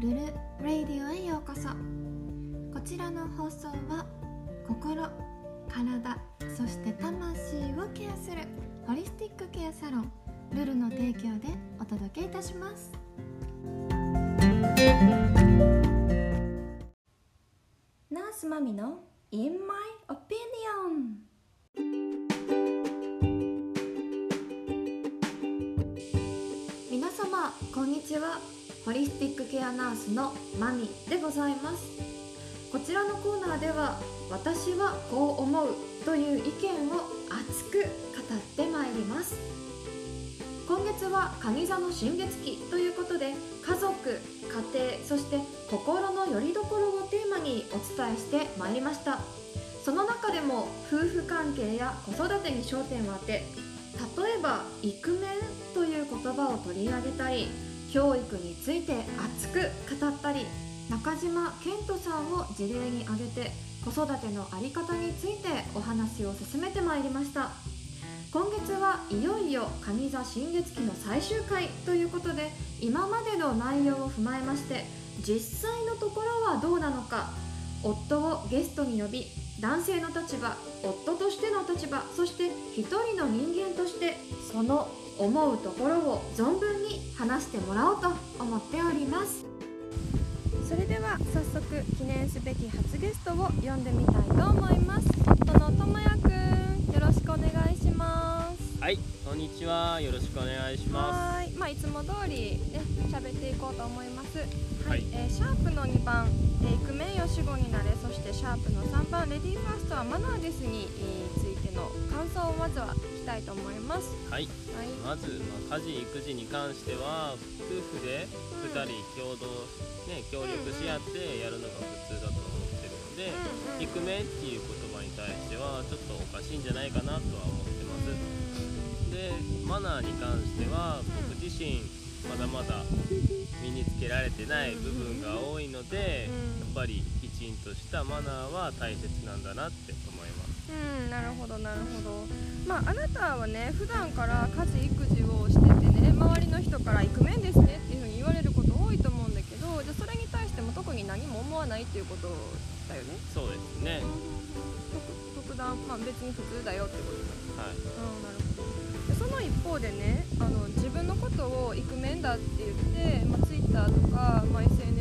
ルル・ラディオへようこそ。こちらの放送は心体そして魂をケアするホリスティックケアサロンルルの提供でお届けいたします。ナースマミの In My Opinion 皆様こんにちは。ホリスティックケアナースのマミでございます。こちらのコーナーでは私はこう思うという意見を熱く語ってまいります。今月は蟹座の新月期ということで家族家庭そして心の拠り所をテーマにお伝えしてまいりました。その中でも夫婦関係や子育てに焦点を当て例えばイクメンという言葉を取り上げたり教育について熱く語ったり中島健人さんを事例に挙げて子育ての在り方についてお話を進めてまいりました。今月はいよいよ蟹座新月期の最終回ということで今までの内容を踏まえまして実際のところはどうなのか夫をゲストに呼び男性の立場夫としての立場そして一人の人間としてその思うところを存分に話してもらおうと思っております。それでは早速記念すべき初ゲストを呼んでみたいと思います。夫のともやくんよろしくお願いします。はい、こんにちは。よろしくお願いしまはーいまあいつも通りね喋っていこうと思います。はい、はい。えーシャープの2番、えー、イクメンよ死後になれそしてシャープの3番レディーファーストはマナーですに、えーついての感想をまずは聞きたいと思いますす。はい、はいまず、まあ、家事育児に関しては夫婦で2人共同、ね、協力し合ってやるのが普通だと思ってるので、うんうんっていう言葉に対してはちょっとおかしいんじゃないかなとは思ってます。で、マナーに関しては僕自身まだまだ身につけられてない部分が多いので、うんやっぱりきちんとしたマナーは大切なんだなって。うんなるほどなるほどまああなたはね普段から家事育児をしててね周りの人から「イクメンですね」っていうふうに言われること多いと思うんだけどじゃあそれに対しても特に何も思わないっていうことだよねそうですね。特特段まあ別に普通だよってことだはい。うんなるほどでその一方でねあの自分のことをイクメンだって言って、まあ、Twitter とか、まあ、SNS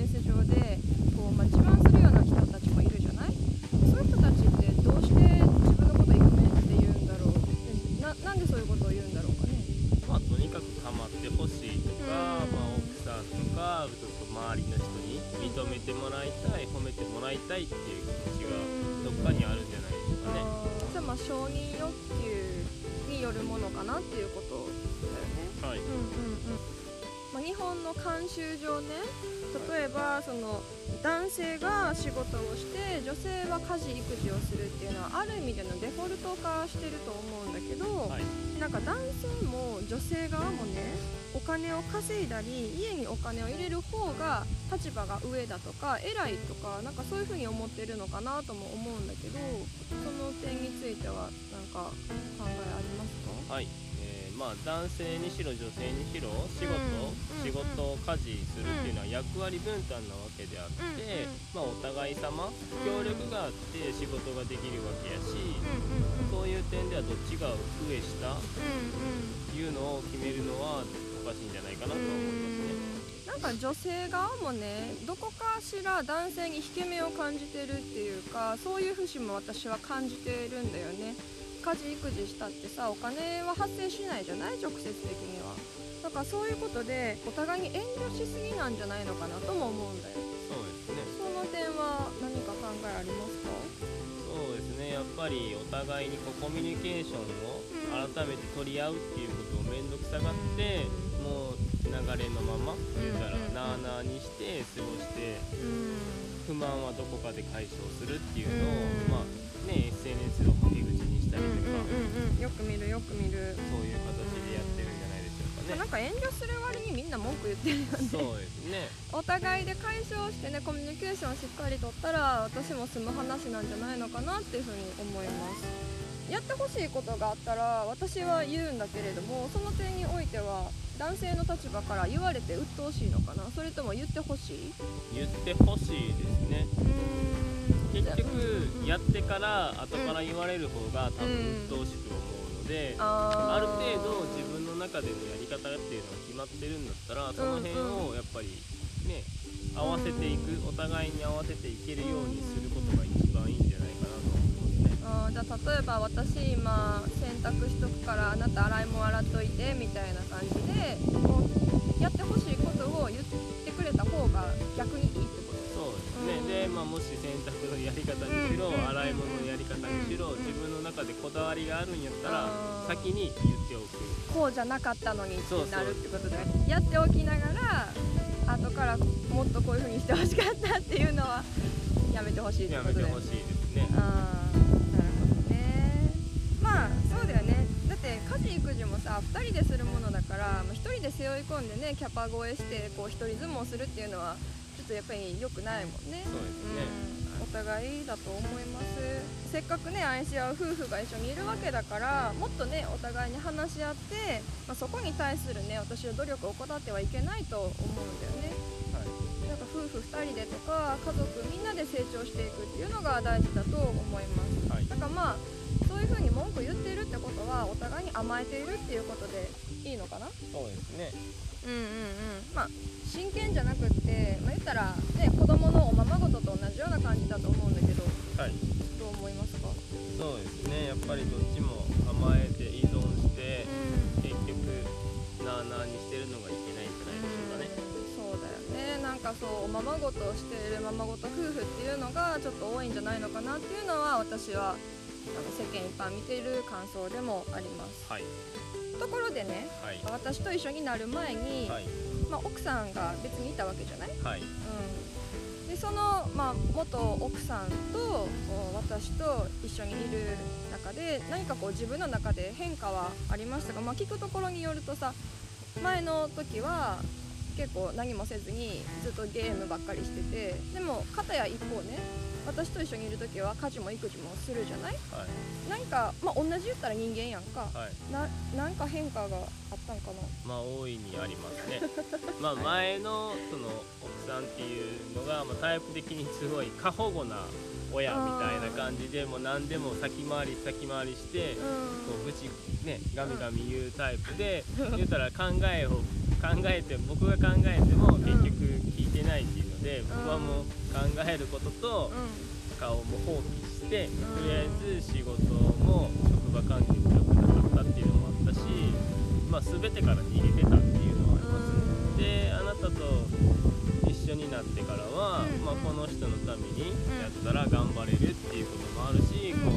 か男性も女性側もねお金を稼いだり家にお金を入れる方が立場が上だとか偉いとかなんかそういう風に思ってるのかなとも思うんだけどその点についてはなんか考えありますか？はい。まあ、男性にしろ女性にしろ仕事、うん仕事家事するっていうのは役割分担なわけであって、うんまあ、お互い様協力があって仕事ができるわけやし、そういう点ではどっちが上下いうのを決めるのはおかしいんじゃないかなとは思いますね。なんか女性側もねどこかしら男性に引け目を感じてるっていうかそういう節も私は感じてるんだよね家事育児したってさお金は発生しないじゃない？直接的には。だからそういうことでお互いに遠慮しすぎなんじゃないのかなとも思うんだよそうですね。その点は何か考えありますか？そうですね。やっぱりお互いにこうコミュニケーションを改めて取り合うっていうことを面倒くさがってもう流れのまま言うたらうん。なあなあにして過ごしてうん。不満はどこかで解消するっていうのうん。をまあね SNS をはなんか遠慮する割にみんな文句言ってるよね。そうですね。お互いで解消してねコミュニケーションをしっかりとったら私も済む話なんじゃないのかなっていうふうに思います。やってほしいことがあったら私は言うんだけれどもその点においては男性の立場から言われて鬱陶しいのかな。それとも言ってほしい？言ってほしいですね。結局やってから後から言われる方が多分鬱陶しく思うので、あー。ある程度自分の中でのやり方っていうのが決まってるんだったらその辺をやっぱりね合わせていくお互いに合わせていけるようにすることが一番いいんじゃないかなと思いますね。じゃあ例えば私今洗濯しとくからあなた洗い物洗っといてみたいな感じでこうやってほしいことを言ってくれた方が逆にいいってことそうですね、で、まあ、もし洗濯のやり方にしろ、うん洗い物のやり方にしろ、うん自分の中でこだわりがあるんやったら先に言っておく。こうじゃなかったのにってなるってことでやっておきながら後からもっとこういう風にしてほしかったっていうのはやめてほしいってことでやめてほしいですね。あーなるほどね。まあそうだよね。だって家事育児もさ2人でするものだから1人で背負い込んでねキャパ超えしてこう一人相撲するっていうのはちょっとやっぱり良くないもんね。そうですね。うん、お互いだと思います。せっかくね愛し合う夫婦が一緒にいるわけだからもっとねお互いに話し合って、まあ、そこに対するね私は努力を怠ってはいけないと思うんだよね。はい。なんか夫婦2人でとか家族みんなで成長していくっていうのが大事だと思います。はい。だからまあそういう風に文句言っているってことはお互いに甘えているっていうことでいいのかな？そうですね。うんうんうん。まあ真剣じゃなくって、まあ、言ったらねそうおままごとをしているままごと夫婦っていうのがちょっと多いんじゃないのかなっていうのは私はあの世間一般見ている感想でもあります。はい。ところでねはい。私と一緒になる前に、はい。まあ、奥さんが別にいたわけじゃない、はい。うん、でその、まあ、元奥さんと私と一緒にいる中で何かこう自分の中で変化はありましたか、まあ、聞くところによるとさ前の時は結構何もせずにずっとゲームばっかりしててでも片や一方ね私と一緒にいる時は家事も育児もするじゃない？はい。なんか、まあ、同じ言ったら人間やんか。はい。ななんか変化があったんかな？まあ大いにありますね。まあ前のその奥さんっていうのが、まあ、タイプ的にすごい過保護な親みたいな感じでもう何でも先回り先回りしてこうう愚痴ねガミガミ言うタイプで 言ったら考えを考えて僕が考えても結局聞いてないっていうので僕はもう考えることと顔も放棄してとん。りあえず仕事も職場環境も良くなかったっていうのもあったしまあ全てから逃げてたっていうのはあります。であなたと一緒になってからは、うん。まあ、この人のためにん。やったら頑張れるっていうこともあるし、うん。こう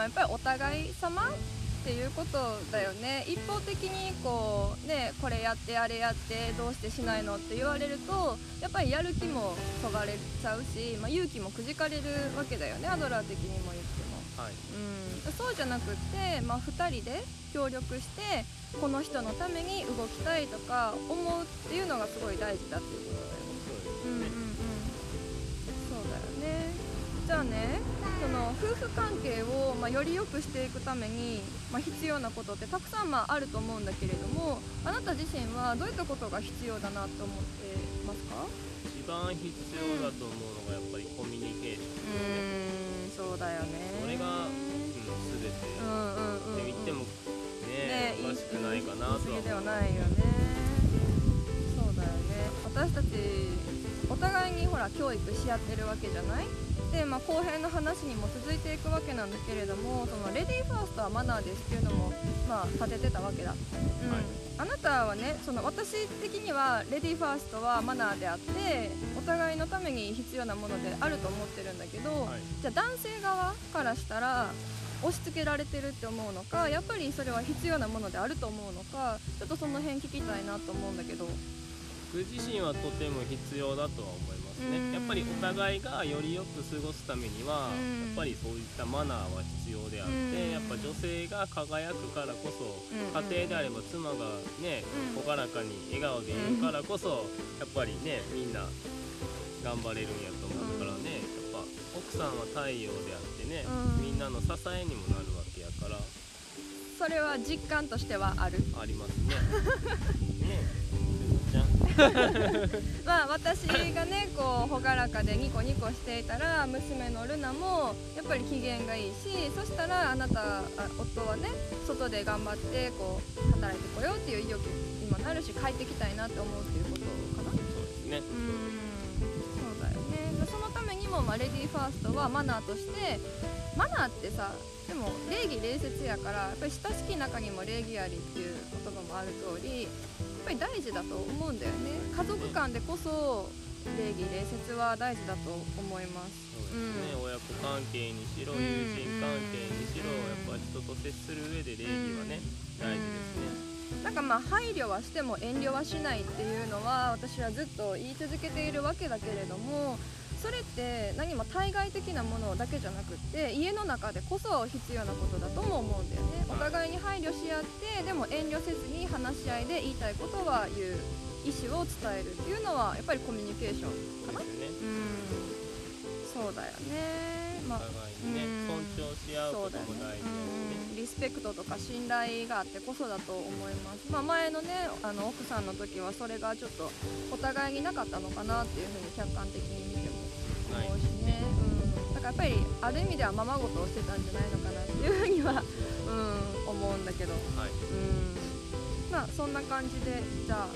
まあやっぱりお互い様っていうことだよね。一方的にこうねこれやってあれやってどうしてしないのって言われるとやっぱりやる気もそがれちゃうし、まあ、勇気もくじかれるわけだよね。アドラー的にも言っても。はい。うん、そうじゃなくって、まあ、2人で協力してこの人のために動きたいとか思うっていうのがすごい大事だっていうことだよね。うん。そうだよね。じゃあねその夫婦関係を、まあ、より良くしていくために、まあ、必要なことってたくさん、まあ、あると思うんだけれどもあなた自身はどういったことが必要だなと思ってますか？一番必要だと思うのがやっぱりコミュニケーション。うーんそうだよね。それが、うん、全て。うんうんって言ってもねねおかしくないかなとはではないよね。そうだよね。私たちお互いにほら教育し合ってるわけじゃない？で、まあ、後編の話にも続いていくわけなんだけれどもそのレディーファーストはマナーですっていうのも、まあ、立ててたわけだ、うん。はい。あなたはねその私的にはレディーファーストはマナーであってお互いのために必要なものであると思ってるんだけど、はい。じゃあ男性側からしたら押し付けられてるって思うのかやっぱりそれは必要なものであると思うのかちょっとその辺聞きたいなと思うんだけど。僕自身はとても必要だとは思いますね、うん。やっぱりお互いがよりよく過ごすためには、うん。やっぱりそういったマナーは必要であって、うん。やっぱ女性が輝くからこそ、うん。家庭であれば妻がねうん。朗らかに笑顔でいるからこそ、やっぱりねみんな頑張れるんやと思うからね、やっぱ奥さんは太陽であってね、うん。みんなの支えにもなるわけやからそれは実感としてはあるありますね。ねちゃんまあ私がねこう朗らかでニコニコしていたら娘のルナもやっぱり機嫌がいいしそしたらあなたあ夫はね外で頑張ってこう働いてこようっていう意欲にもなるし帰ってきたいなって思うっていうことかな。そうですね。うーんそうだよね。そのためにも、まあ、レディーファーストはマナーとしてマナーってさでも礼儀礼節やからやっぱり親しき中にも礼儀ありっていう言葉もある通りぱり大事だと思うんだよね。家族間でこそ礼儀礼節は大事だと思います。そうですね、親子関係にしろ、うん友人関係にしろ、うん。やっぱり人と接する上で礼儀はね、大事ですね。なんかまあ配慮はしても遠慮はしないっていうのは私はずっと言い続けているわけだけれどもそれって何も対外的なものだけじゃなくって家の中でこそ必要なことだとも思うんだよね。お互いに配慮し合ってでも遠慮せずに話し合いで言いたいことは言う意思を伝えるっていうのはやっぱりコミュニケーションかな？そうん。そうだよね。まあお互いにね、うん。尊重し合うそうだよねことも大事ですね。うんリスペクトとか信頼があってこそだと思います、まあ、前のねあの奥さんの時はそれがちょっとお互いになかったのかなっていうふうに客観的に思うしね、うん、だからやっぱりある意味ではままごとをしてたんじゃないのかなっていうふうには、うん、思うんだけど、はい。うん、まあそんな感じでじゃあ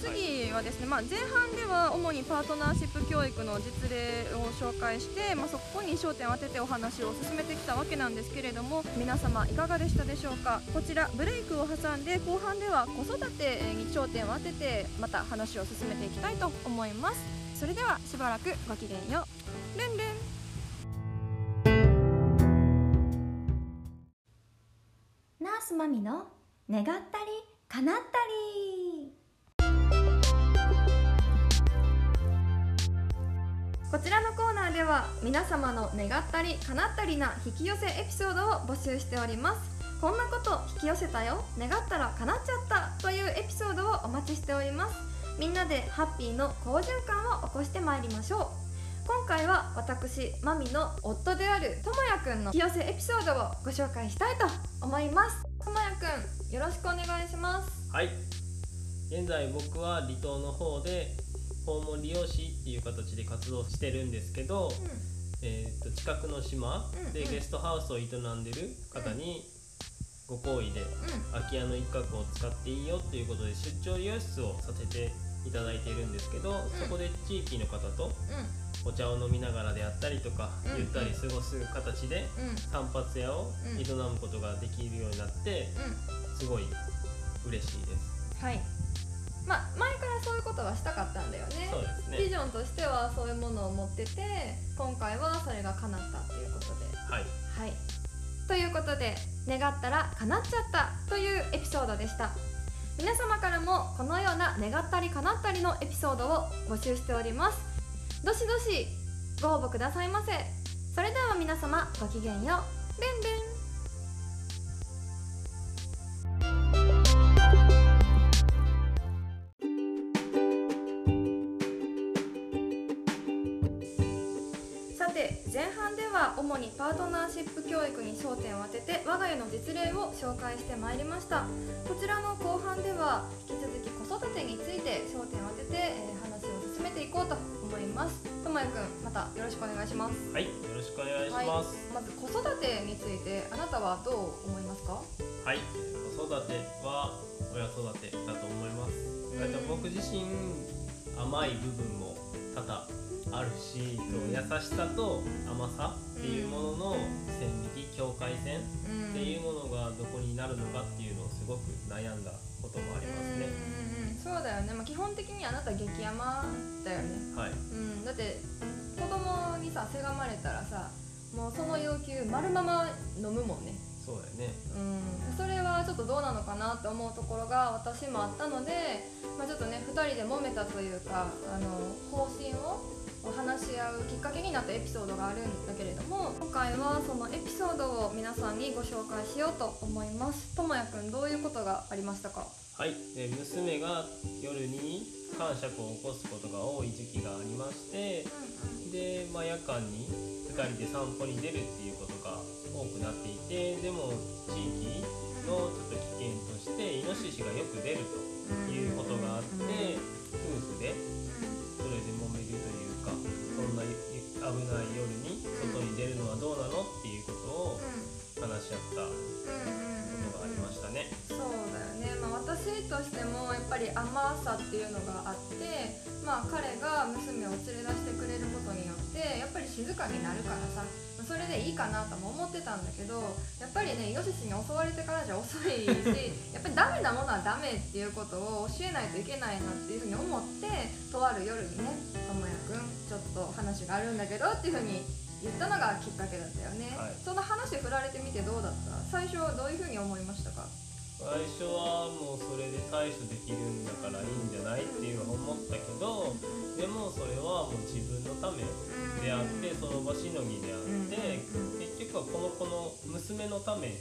次はですね、まあ、前半では主にパートナーシップ教育の実例を紹介して、まあ、そこに焦点を当ててお話を進めてきたわけなんですけれども皆様いかがでしたでしょうか？こちらブレイクを挟んで後半では子育てに焦点を当ててまた話を進めていきたいと思います。それではしばらくごきげんようルンルン。ナースマミの願ったり叶ったりこちらのコーナーでは皆様の願ったり叶ったりな引き寄せエピソードを募集しております。こんなこと引き寄せたよ。願ったら叶っちゃったというエピソードをお待ちしております。みんなでハッピーの好循環を起こしてまいりましょう。今回は私マミの夫であるともやくんの引き寄せエピソードをご紹介したいと思います。ともやくんよろしくお願いします。はい。現在僕は離島の方で訪問利用師っていう形で活動してるんですけど、えー、と近くの島でうんうん。ゲストハウスを営んでる方にご好意で空き家の一角を使っていいよっていうことで出張利用室をさせていただいているんですけど、そこで地域の方とお茶を飲みながらであったりとか、うん。ゆったり過ごす形で単発屋をうん。営むことができるようになってすごい嬉しいです。はい。まあ前からそういうことはしたかったんだよね。そうですね。ビジョンとしてはそういうものを持ってて今回はそれが叶ったっていうことで。はい。はい。ということで願ったら叶っちゃったというエピソードでした。皆様からもこのような願ったり叶ったりのエピソードを募集しておりますどしどしご応募くださいませ。それでは皆様ごきげんよう。ルンルンさて前半では主にパートナーシップ教育に焦点を当てて我が家の実例を紹介してまいりました。こちらの後半では引き続き子育てについて焦点を当てて、え話を進めていこうと思いますともやくんまたよろしくお願いします。はいよろしくお願いします。まず子育てについてあなたはどう思いますか？はい、子育ては親育てだと思います。僕自身甘い部分も多々あるし、うん。優しさと甘さっていうものの線引き境界線うん。っていうものがどこになるのかっていうのをすごく悩んだこともありますね。うんそうだよね、まあ、基本的にあなた激甘だよね。はい、うん、だって子供にさせがまれたらさもうその要求丸まま飲むもんね。そうだよね。うん。それはちょっとどうなのかなって思うところが私もあったので、まあ、ちょっとね2人で揉めたというかあの方針をこう話し合うきっかけになったエピソードがあるんだけれども今回はそのエピソードを皆さんにご紹介しようと思います。ともやくんどういうことがありましたか？はい、で娘が夜に感触を起こすことが多い時期がありましてで、まあ、夜間に2人で散歩に出るっていうことが多くなっていてでも地域のちょっと危険としてイノシシがよく出るということがあって夫婦でそれで揉めるというかそんな危ない夜に外に出るのはどうなのっていうことを話し合ったことがありましたね。そうだよね、まあ、私としてもやっぱり甘さっていうのがあって、まあ、彼が娘を連れ出してくれることによってやっぱり静かになるからさそれでいいかなとも思ってたんだけどやっぱりねイノシシに襲われてからじゃ遅いし やっぱりダメなものはダメっていうことを教えないといけないなっていうふうに思ってとある夜にね「ともやくんちょっと話があるんだけど」っていうふうに言ったのがきっかけだったよね、はい。その話振られてみてどうだった？最初はどういうふうに思いましたか？最初はもうそれで対処できるんだからいいんじゃないっていうのは思ったけどでもそれはもう自分のためであってその場しのぎであって結局はこの子の娘のため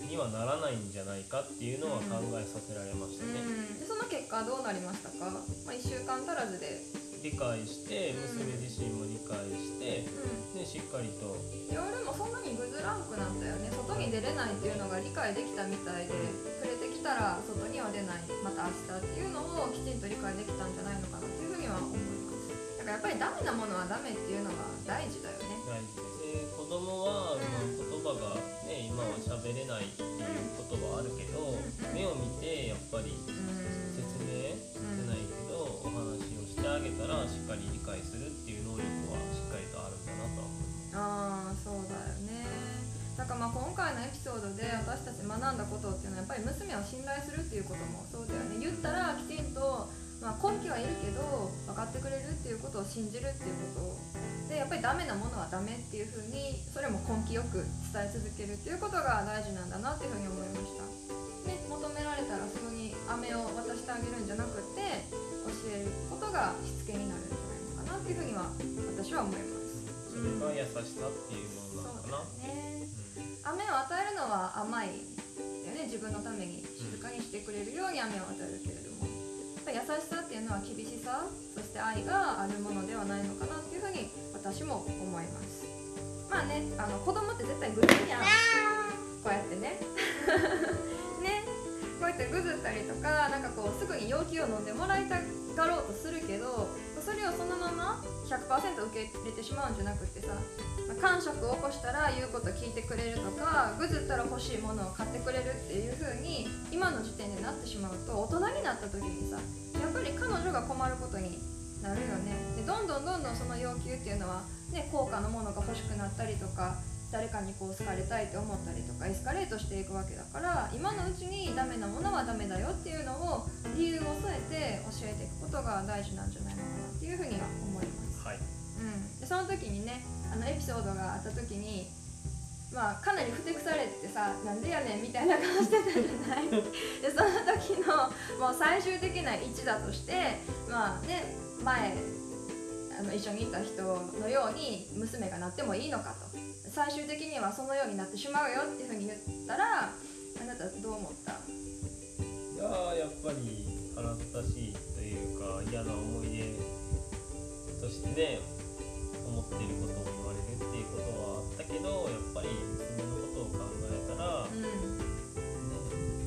うん。にはならないんじゃないかっていうのは考えさせられましたね。その結果どうなりましたか、まあ、1週間足らずで、理解して娘自身も理解してうでしっかりと。ん、夜もそんなにぐずらんくなったよね。外に出れないっていうのが理解できたみたいでたら外には出ない。また明日っていうのをきちんと理解できたんじゃないのかなっていうふうには思います。だからやっぱりダメなものはダメっていうのが大事だよね。大事で子供は、まあ、言葉がね今は喋れないっていうことはあるけど目を見てやっぱりうん説明じゃないけどお話をしてあげたらしっかり理解するっていう能力はしっかりとあるんだなとは思います。ああそうだよねだからまあ今回のエピソードで私たち学んだことっていうのはやっぱり娘を信頼するっていうこともそうだよね。言ったらきちんと、まあ、根拠はいるけど分かってくれるっていうことを信じるっていうことでやっぱりダメなものはダメっていうふうにそれも根気よく伝え続けるっていうことが大事なんだなっていうふうに思いました。で求められたらすぐに飴を渡してあげるんじゃなくて教えることがしつけになるんじゃないのかなっていうふうには私は思います。それが優しさっていうものなのかな。ねうん飴を与えるのは甘いだよね。自分のために静かにしてくれるように飴を与えるけれども。やっぱり優しさっていうのは厳しさそして愛があるものではないのかなっていうふうに私も思います。まあねあの子供って絶対グズやん。こうやってね。ね。こうやってグズったりとかなんかこうすぐに要求を飲んでもらいたがろうとするけどそれをそのまま100%受け入れてしまうんじゃなくてさ感触を起こしたら言うこと聞いてくれるとかぐずったら欲しいものを買ってくれるっていう風に今の時点でなってしまうと大人になった時にさやっぱり彼女が困ることになるよね。でどんどんどんどんその要求っていうのは、ね、高価なものが欲しくなったりとか誰かにこう好かれたいって思ったりとかエスカレートしていくわけだから今のうちにダメなものはダメだよっていうのを理由を添えて教えていくことが大事なんじゃないのかな。っていうふうには思います。はい。うん、でその時にねあのエピソードがあった時にまあかなりふてくされてさなんでやねんみたいな顔してたじゃない？でその時のもう最終的な一打としてまあね前あの一緒にいた人のように娘がなってもいいのかと最終的にはそのようになってしまうよっていうふうに言ったらあなたどう思った？いやーやっぱり腹立たしいというか嫌な思い出としてね思っていることを言われるっていうことはあったけどやっぱり娘のことを考えたら、ね、うん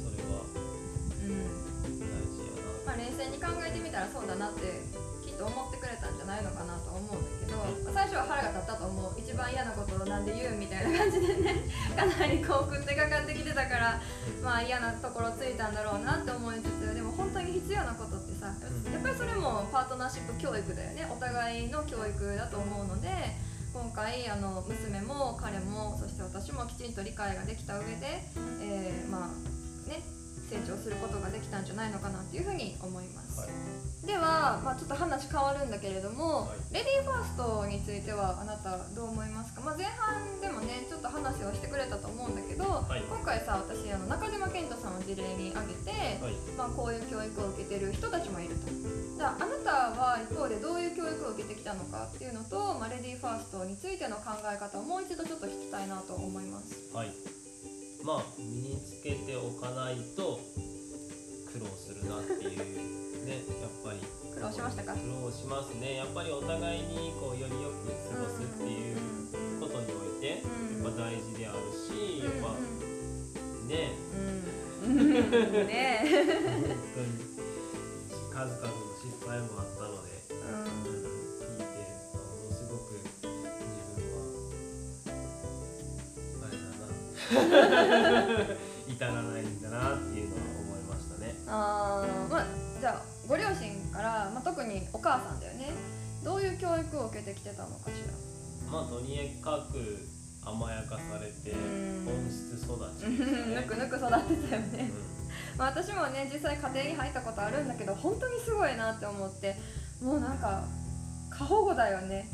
それはうん大事やな。まあ、冷静に考えてみたらそうだなってきっと思ってくれたんじゃないのかなと思うんだけど、まあ最初は腹が立ったと思う。一番嫌なことをなんで言うみたいな感じでね かなりこう食ってかかってきてたからまあ嫌なところついたんだろうなって思いつつでも本当に必要なことってさやっぱりそれもパートナーシップ教育だよね。お互いの教育だと思うので今回あの娘も彼もそして私もきちんと理解ができた上で、えーまあね成長することができたたんじゃないのかなっていうふうに思います、はいでは、まあ、ちょっと話変わるんだけれども、はい。レディーファーストについてはあなたどう思いますか、まあ、前半でもねちょっと話をしてくれたと思うんだけど、はい。今回さ私あの中島健人さんを事例に挙げて、はい。まあ、こういう教育を受けてる人たちもいると。じゃああなたは一方でどういう教育を受けてきたのかっていうのと、まあ、レディーファーストについての考え方をもう一度ちょっと聞きたいなと思います。はい。まあ身につけておかないと苦労するなっていうねやっぱり。苦労しましたか？苦労しますね。やっぱりお互いにこうよりよく過ごすっていうことにおいてやうん。っぱ大事であるしやっぱね。うん。うん。うんね。え本当に数々の失敗もあったのでうん。聞いてものすごく自分はあれだな あーまあじゃあご両親から、まあ、特にお母さんだよね。どういう教育を受けてきてたのかしら？まあとにかく甘やかされてうん。本質育ち。ぬくぬく育ってたよね、まあ、私もね実際家庭に入ったことあるんだけど本当にすごいなって思ってもうなんか過保護だよね。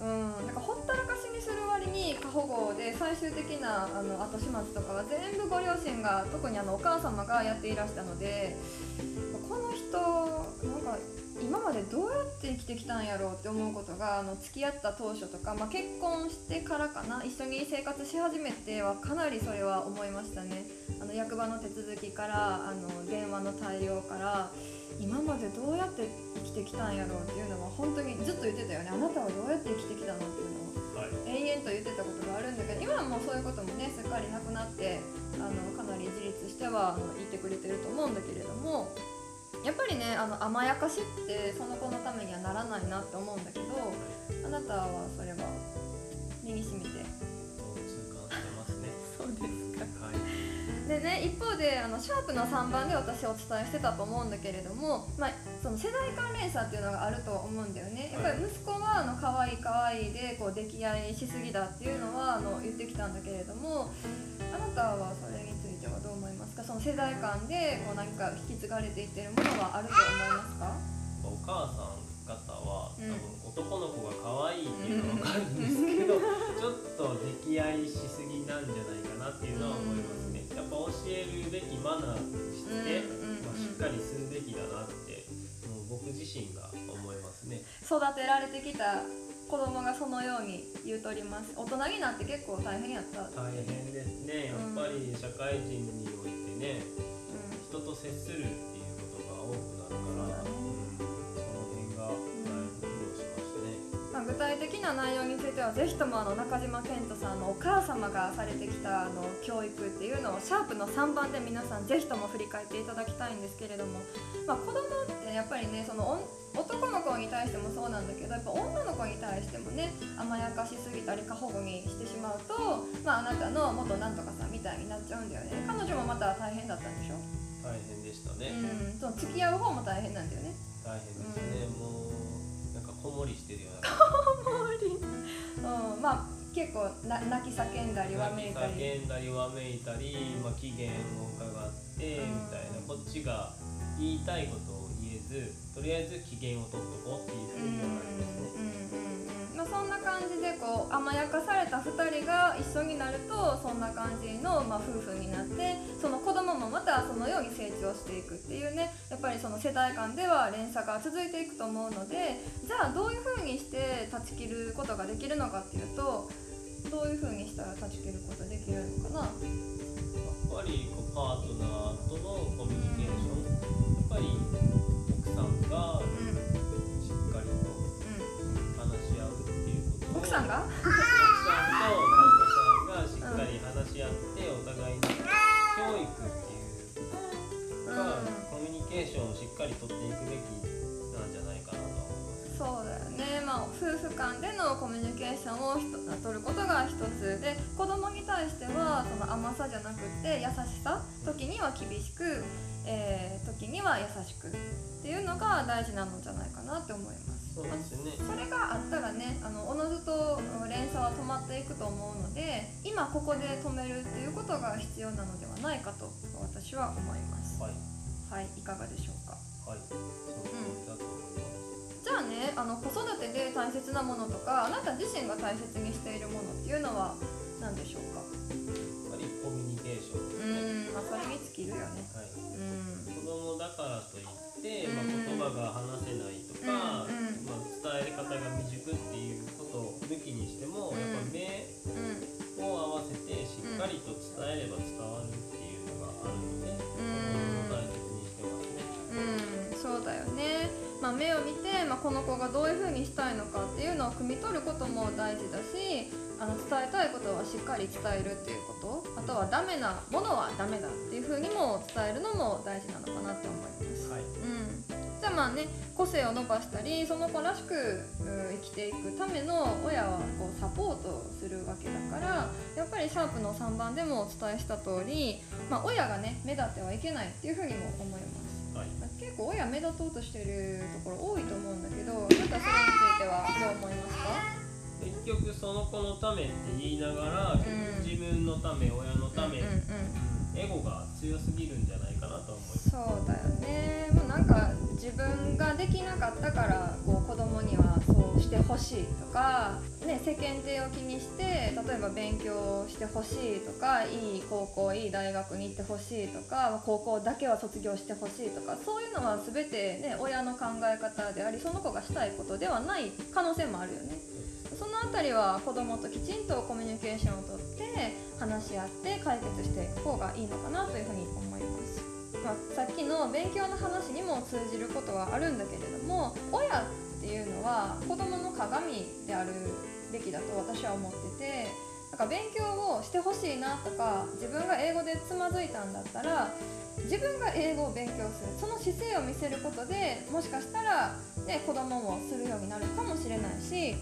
うん、なんかほったらかしにする割に過保護で最終的なあの後始末とかは全部ご両親が特にあのお母様がやっていらしたのでこの人なんか今までどうやって生きてきたんやろうって思うことがあの付き合った当初とか、まあ、結婚してからかな一緒に生活し始めてはかなりそれは思いましたね。あの役場の手続きからあの電話の対応から今までどうやって生きてきたんやろうっていうのは本当にずっと言ってたよね。あなたはどうやって生きてきたのっていうのは。延々と言ってたことがあるんだけど今はもうそういうこともねすっかりなくなってあのかなり自立してはあの言ってくれてると思うんだけれどもやっぱりねあの甘やかしってその子のためにはならないなって思うんだけどあなたはそれは身にしみてでね一方であのシャープの3番で私お伝えしてたと思うんだけれども、まあ、その世代間連鎖っていうのがあると思うんだよね。やっぱり息子はあの可愛い可愛いでこう溺愛しすぎだっていうのはあの言ってきたんだけれどもあなたはそれについてはどう思いますか？その世代間でこう何か引き継がれていってるものはあると思いますか？お母さん方はうん。多分男の子が可愛いっていうのは分かるんですけど、ちょっと溺愛しすぎなんじゃないかなっていうのは思います。ね。やっぱ教えるべきマナーとして、まあ、しっかりするべきだなってもう僕自身が思いますね。育てられてきた子供がそのように言うとります。大人になって結構大変やった、大変ですね。やっぱり社会人においてね、う人と接するっていうことが多くなるから、まあ、具体的な内容についてはぜひともあの中島健人さんのお母様がされてきたあの教育っていうのをシャープの3番で皆さんぜひとも振り返っていただきたいんですけれども、まあ、子供ってやっぱりねその男の子に対してもそうなんだけどやっぱ女の子に対してもね甘やかしすぎたり過保護にしてしまうと、まあ、あなたの元なんとかさんみたいになっちゃうんだよね。彼女もまた大変だったんでしょ、大変でしたね。うん、その付き合う方も大変なんだよね。大変ですね。もうなんか子守りしてるような。うん、まあ結構な泣き叫んだりわめいたり。叫んだりわめいたり、まあ、機嫌を伺ってうん。みたいなこっちが言いたいことを言えずとりあえず機嫌を取っとこうっていうふうにはなりますね。そんな感じでこう甘やかされた2人が一緒になるとそんな感じの、まあ、夫婦になってその子供もまたそのように成長していくっていうねやっぱりその世代間では連鎖が続いていくと思うのでじゃあどういうふうにして断ち切ることができるのかっていうとどういうふうにしたら断ち切ることできるのかで今ここで止めるっていうことが必要なのではないかと私は思います。はい。はいいかがでしょうか？はい。じゃあねあの子育てで大切なものとかあなた自身が大切にしているものっていうのは何でしょうか？やっぱりコミュニケーションですうね、んまあそれに尽きるよね。はい、うん。子供だからといって、うん。まあ、言葉が話せないとか、まあ、伝え方が未熟りと伝えれば伝わるっていうのがあるので、う大切にしてますね。うん。そうだよね、まあ、目を見て、まあ、この子がどういう風にしたいのかっていうのを汲み取ることも大事だしあの伝えたいことはしっかり伝えるっていうこと。あとはダメなものはダメだっていう風にも伝えるのも大事なのかなって思います。はい、うん、じゃあまあね個性を伸ばしたりその子らしくうん生きていくための親はこうサポートするわけだからやっぱりシャープの3番でもお伝えした通り、まあ、親がね目立ってはいけないっていうふうにも思います。はい、結構親目立とうとしてるところ多いと思うんだけどあなたそれについてはどう思いますか？結局その子のためって言いながら、ん。自分のため親のため、うんうんうん。エゴが強すぎるんじゃないかなと思います。そうだよねもうなんか自分ができなかったからこう子供にはそうしてほしいとか、ね、世間体を気にして例えば勉強してほしいとかいい高校いい大学に行ってほしいとか高校だけは卒業してほしいとかそういうのは全て、ね、親の考え方でありその子がしたいことではない可能性もあるよね。あたりは子供ときちんとコミュニケーションをとって話し合って解決していく方がいいのかなというふうに思います。まあ、さっきの勉強の話にも通じることはあるんだけれども親っていうのは子供の鏡であるべきだと私は思っててなんか勉強をしてほしいなとか自分が英語でつまずいたんだったら自分が英語を勉強するその姿勢を見せることでもしかしたら、ね、子供もするようになるかもしれないし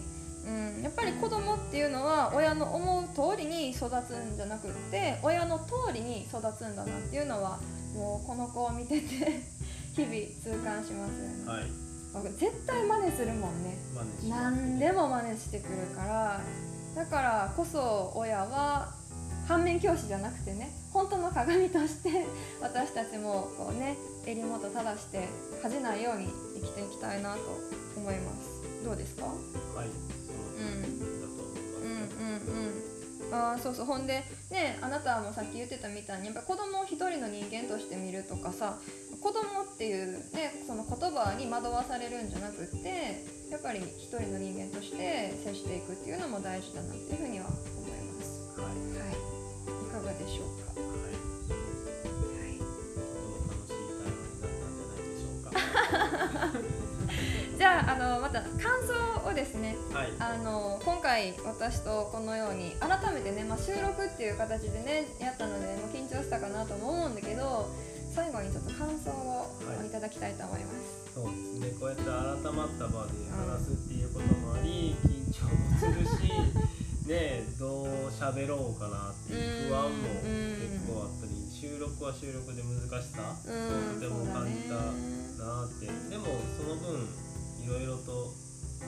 うん、やっぱり子供っていうのは親の思う通りに育つんじゃなくって親の通りに育つんだなっていうのはもうこの子を見てて 日々痛感しますよね、はい、僕絶対真似するもんね。何でも真似してくるからだからこそ親は反面教師じゃなくてね本当の鏡として 私たちもこうね襟元正して恥じないように生きていきたいなと思います。どうですか？はい、あそうそうほんでねあなたもさっき言ってたみたいにやっぱ子供を一人の人間として見るとかさ子供っていうねその言葉に惑わされるんじゃなくってやっぱり一人の人間として接していくっていうのも大事だなっていうふうには思います。はい、はい、いかがでしょうか。のまた感想をですねはい、あの今回私とこのように改めてね、まあ、収録っていう形でねやったので、まあ、緊張したかなとも思うんだけど最後にちょっと感想をはいいただきたいと思います。そうですね。こうやって改まった場で話すっていうこともあり、緊張もするし、ね、どう喋ろうかなっていう不安も結構あったり、収録は収録で難しさをうんとても感じたなって。でもその分いろいろと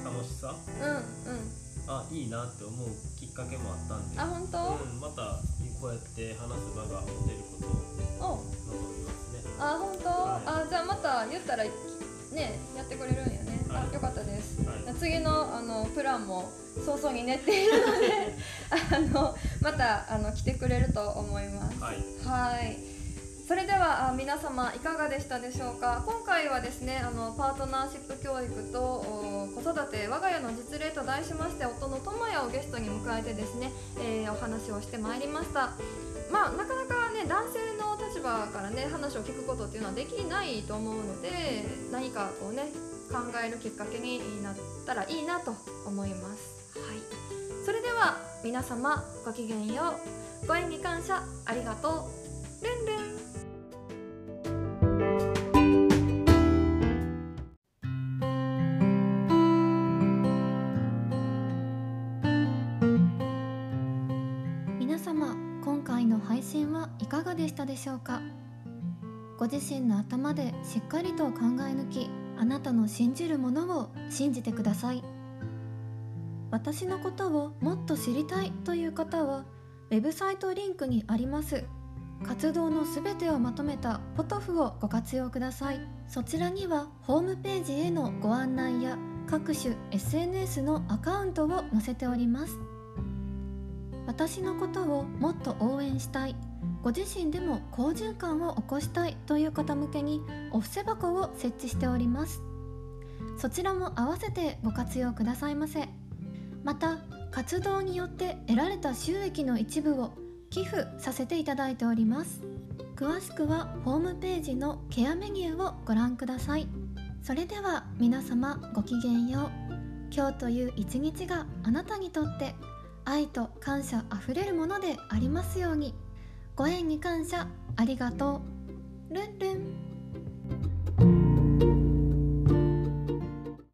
楽しさ、うんうん。あいいなって思うきっかけもあったんで。あ本当、うん、またこうやって話す場が持てることをお。望みますね。あ本当、はい。あじゃあまた言ったらねやってくれるんやね、はい。あよかったです、はい。次のあのプランも早々に練っているので あのまたあの来てくれると思います。はい。それでは皆様いかがでしたでしょうか？今回はですねあのパートナーシップ教育と子育て我が家の実例と題しまして夫の智也をゲストに迎えてですね、えーお話をしてまいりました。まあなかなかね男性の立場からね話を聞くことっていうのはできないと思うので何かこうね考えるきっかけになったらいいなと思います。はい。それでは皆様ごきげんよう。ご縁に感謝ありがとう。ルンルン。皆様今回の配信はいかがでしたでしょうか？ご自身の頭でしっかりと考え抜きあなたの信じるものを信じてください。私のことをもっと知りたいという方はウェブサイトリンクにあります活動のすべてをまとめたポトフをご活用ください。そちらにはホームページへのご案内や各種 SNS のアカウントを載せております。私のことをもっと応援したい。ご自身でも好循環を起こしたい。という方向けにお布施箱を設置しております。そちらも合わせてご活用くださいませ。また活動によって得られた収益の一部を寄付させていただいております。詳しくはホームページのケアメニューをご覧ください。それでは皆様ごきげんよう。今日という一日があなたにとって愛と感謝あふれるものでありますように。ご縁に感謝ありがとう。ルンルン。